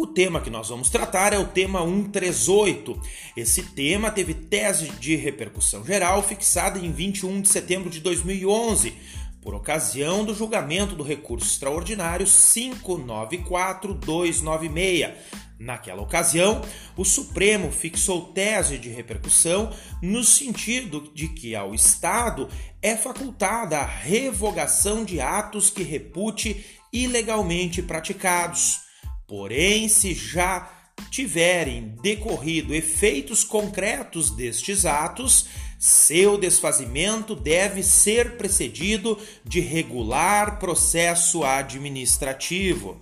O tema que nós vamos tratar é o tema 138. Esse tema teve tese de repercussão geral fixada em 21 de setembro de 2011, por ocasião do julgamento do recurso extraordinário 594296. Naquela ocasião, o Supremo fixou tese de repercussão no sentido de que ao Estado é facultada a revogação de atos que repute ilegalmente praticados. Porém, se já tiverem decorrido efeitos concretos destes atos, seu desfazimento deve ser precedido de regular processo administrativo.